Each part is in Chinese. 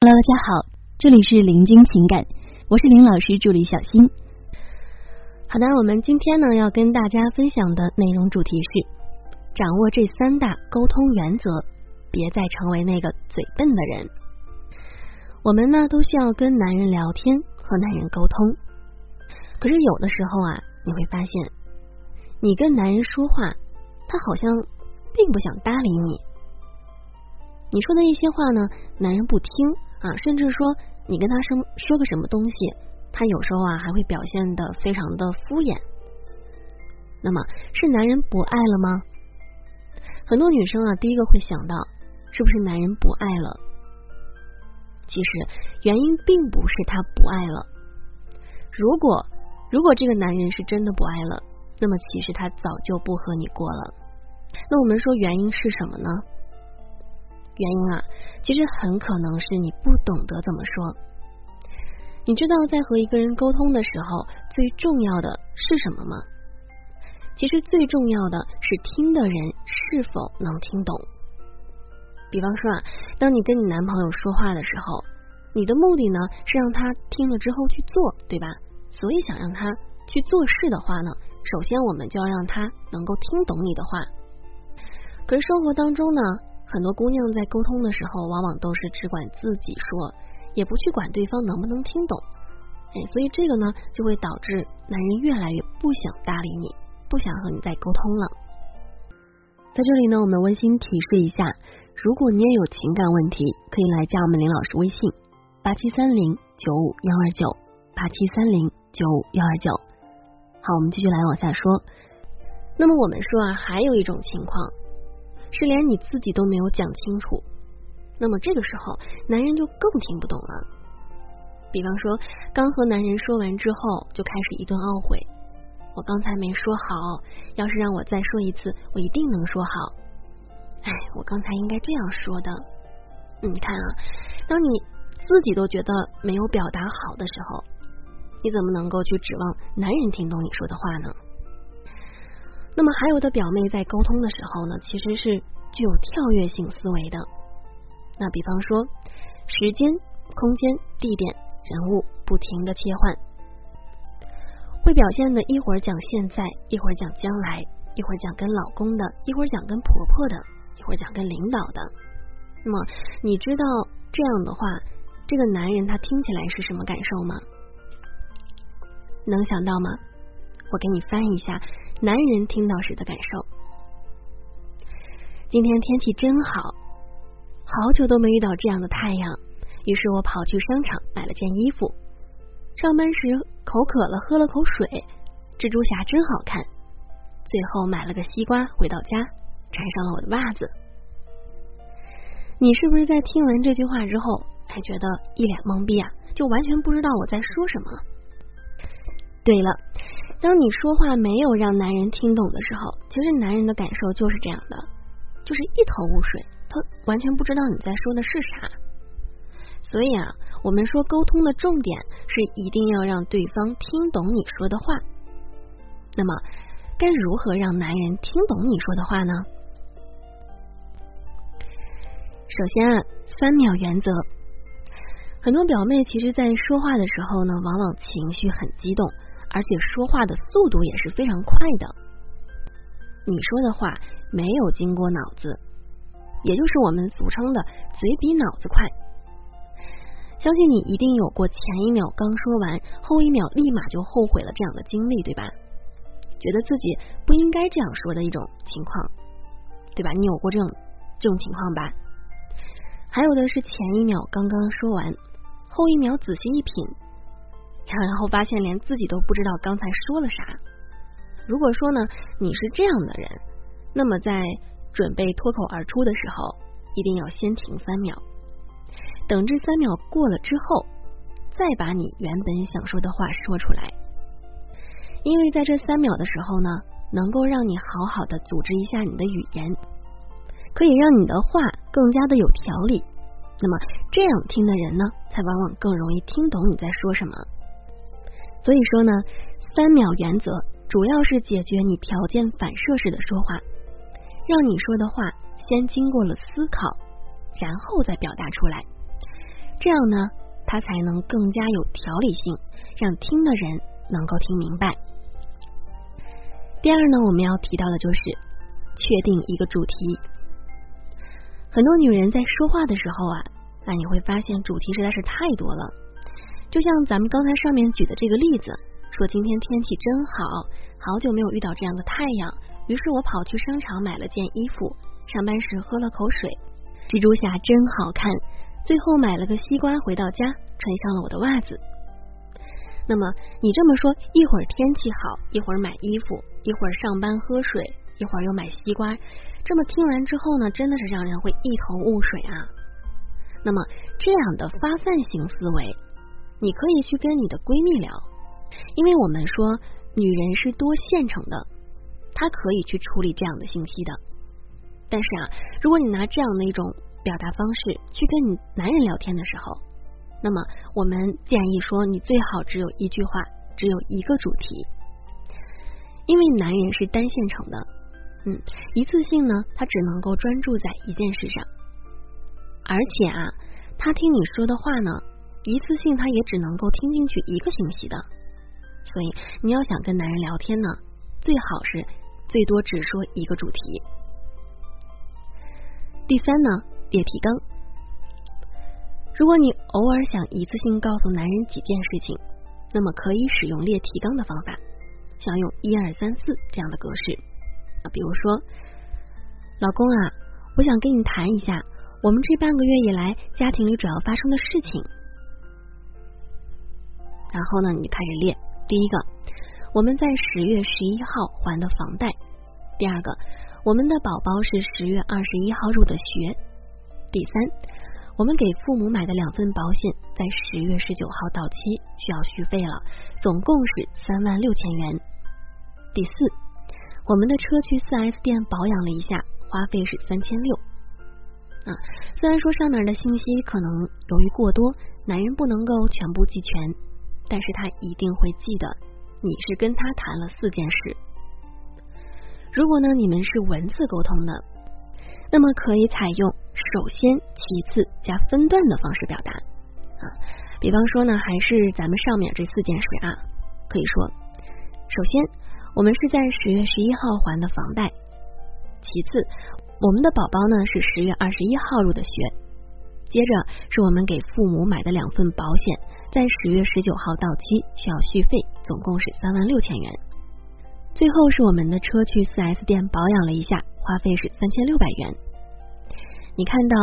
Hello，大家好，这里是林君情感，我是林老师助理小新。好的，我们今天呢要跟大家分享的内容主题是掌握这三大沟通原则，别再成为那个嘴笨的人。我们呢都需要跟男人聊天和男人沟通，可是有的时候啊，你会发现你跟男人说话，他好像并不想搭理你，你说的一些话呢，男人不听。啊，甚至说你跟他说说个什么东西，他有时候啊还会表现的非常的敷衍。那么是男人不爱了吗？很多女生啊，第一个会想到是不是男人不爱了？其实原因并不是他不爱了。如果如果这个男人是真的不爱了，那么其实他早就不和你过了。那我们说原因是什么呢？原因啊，其实很可能是你不懂得怎么说。你知道在和一个人沟通的时候，最重要的是什么吗？其实最重要的是听的人是否能听懂。比方说啊，当你跟你男朋友说话的时候，你的目的呢是让他听了之后去做，对吧？所以想让他去做事的话呢，首先我们就要让他能够听懂你的话。可是生活当中呢？很多姑娘在沟通的时候，往往都是只管自己说，也不去管对方能不能听懂。哎，所以这个呢，就会导致男人越来越不想搭理你，不想和你再沟通了。在这里呢，我们温馨提示一下，如果你也有情感问题，可以来加我们林老师微信八七三零九五幺二九八七三零九五幺二九。好，我们继续来往下说。那么我们说啊，还有一种情况。是连你自己都没有讲清楚，那么这个时候男人就更听不懂了。比方说，刚和男人说完之后，就开始一顿懊悔：我刚才没说好，要是让我再说一次，我一定能说好。哎，我刚才应该这样说的。你看啊，当你自己都觉得没有表达好的时候，你怎么能够去指望男人听懂你说的话呢？那么还有的表妹在沟通的时候呢，其实是具有跳跃性思维的。那比方说，时间、空间、地点、人物不停的切换，会表现的一会儿讲现在，一会儿讲将来，一会儿讲跟老公的，一会儿讲跟婆婆的，一会儿讲跟领导的。那么你知道这样的话，这个男人他听起来是什么感受吗？能想到吗？我给你翻译一下。男人听到时的感受。今天天气真好，好久都没遇到这样的太阳。于是我跑去商场买了件衣服。上班时口渴了，喝了口水。蜘蛛侠真好看。最后买了个西瓜，回到家穿上了我的袜子。你是不是在听完这句话之后，还觉得一脸懵逼啊？就完全不知道我在说什么？对了。当你说话没有让男人听懂的时候，其实男人的感受就是这样的，就是一头雾水，他完全不知道你在说的是啥。所以啊，我们说沟通的重点是一定要让对方听懂你说的话。那么，该如何让男人听懂你说的话呢？首先啊，三秒原则。很多表妹其实，在说话的时候呢，往往情绪很激动。而且说话的速度也是非常快的，你说的话没有经过脑子，也就是我们俗称的嘴比脑子快。相信你一定有过前一秒刚说完，后一秒立马就后悔了这样的经历，对吧？觉得自己不应该这样说的一种情况，对吧？你有过这种这种情况吧？还有的是前一秒刚刚说完，后一秒仔细一品。然后发现连自己都不知道刚才说了啥。如果说呢，你是这样的人，那么在准备脱口而出的时候，一定要先停三秒，等这三秒过了之后，再把你原本想说的话说出来。因为在这三秒的时候呢，能够让你好好的组织一下你的语言，可以让你的话更加的有条理。那么这样听的人呢，才往往更容易听懂你在说什么。所以说呢，三秒原则主要是解决你条件反射式的说话，让你说的话先经过了思考，然后再表达出来。这样呢，他才能更加有条理性，让听的人能够听明白。第二呢，我们要提到的就是确定一个主题。很多女人在说话的时候啊，啊，你会发现主题实在是太多了。就像咱们刚才上面举的这个例子，说今天天气真好，好久没有遇到这样的太阳，于是我跑去商场买了件衣服，上班时喝了口水，蜘蛛侠真好看。最后买了个西瓜，回到家穿上了我的袜子。那么你这么说，一会儿天气好，一会儿买衣服，一会儿上班喝水，一会儿又买西瓜，这么听完之后呢，真的是让人会一头雾水啊。那么这样的发散型思维，你可以去跟你的闺蜜聊，因为我们说女人是多线程的，她可以去处理这样的信息的。但是啊，如果你拿这样的一种表达方式去跟你男人聊天的时候。那么，我们建议说，你最好只有一句话，只有一个主题，因为男人是单线程的，嗯，一次性呢，他只能够专注在一件事上，而且啊，他听你说的话呢，一次性他也只能够听进去一个信息的，所以你要想跟男人聊天呢，最好是最多只说一个主题。第三呢，列提纲。如果你偶尔想一次性告诉男人几件事情，那么可以使用列提纲的方法，像用一二三四这样的格式啊。比如说，老公啊，我想跟你谈一下我们这半个月以来家庭里主要发生的事情。然后呢，你开始列：第一个，我们在十月十一号还的房贷；第二个，我们的宝宝是十月二十一号入的学；第三。我们给父母买的两份保险在十月十九号到期，需要续费了，总共是三万六千元。第四，我们的车去四 S 店保养了一下，花费是三千六。啊，虽然说上面的信息可能由于过多，男人不能够全部记全，但是他一定会记得你是跟他谈了四件事。如果呢，你们是文字沟通的，那么可以采用。首先，其次加分段的方式表达啊，比方说呢，还是咱们上面这四件事啊，可以说，首先我们是在十月十一号还的房贷，其次我们的宝宝呢是十月二十一号入的学，接着是我们给父母买的两份保险，在十月十九号到期，需要续费，总共是三万六千元，最后是我们的车去四 S 店保养了一下，花费是三千六百元。你看到，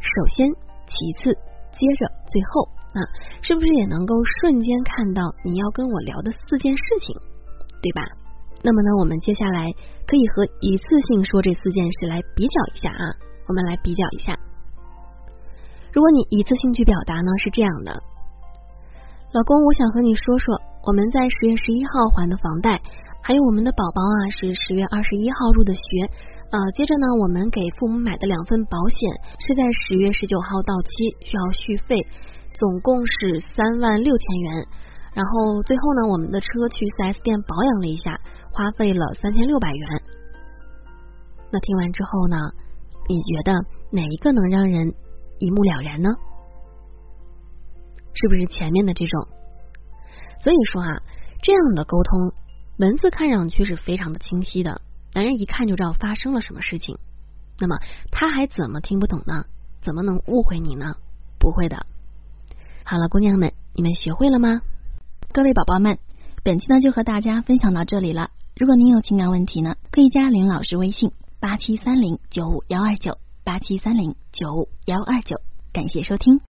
首先，其次，接着，最后，啊，是不是也能够瞬间看到你要跟我聊的四件事情，对吧？那么呢，我们接下来可以和一次性说这四件事来比较一下啊，我们来比较一下。如果你一次性去表达呢，是这样的，老公，我想和你说说，我们在十月十一号还的房贷，还有我们的宝宝啊，是十月二十一号入的学。呃，接着呢，我们给父母买的两份保险是在十月十九号到期，需要续费，总共是三万六千元。然后最后呢，我们的车去四 S 店保养了一下，花费了三千六百元。那听完之后呢，你觉得哪一个能让人一目了然呢？是不是前面的这种？所以说啊，这样的沟通文字看上去是非常的清晰的。男人一看就知道发生了什么事情，那么他还怎么听不懂呢？怎么能误会你呢？不会的。好了，姑娘们，你们学会了吗？各位宝宝们，本期呢就和大家分享到这里了。如果您有情感问题呢，可以加林老师微信八七三零九五幺二九八七三零九五幺二九。感谢收听。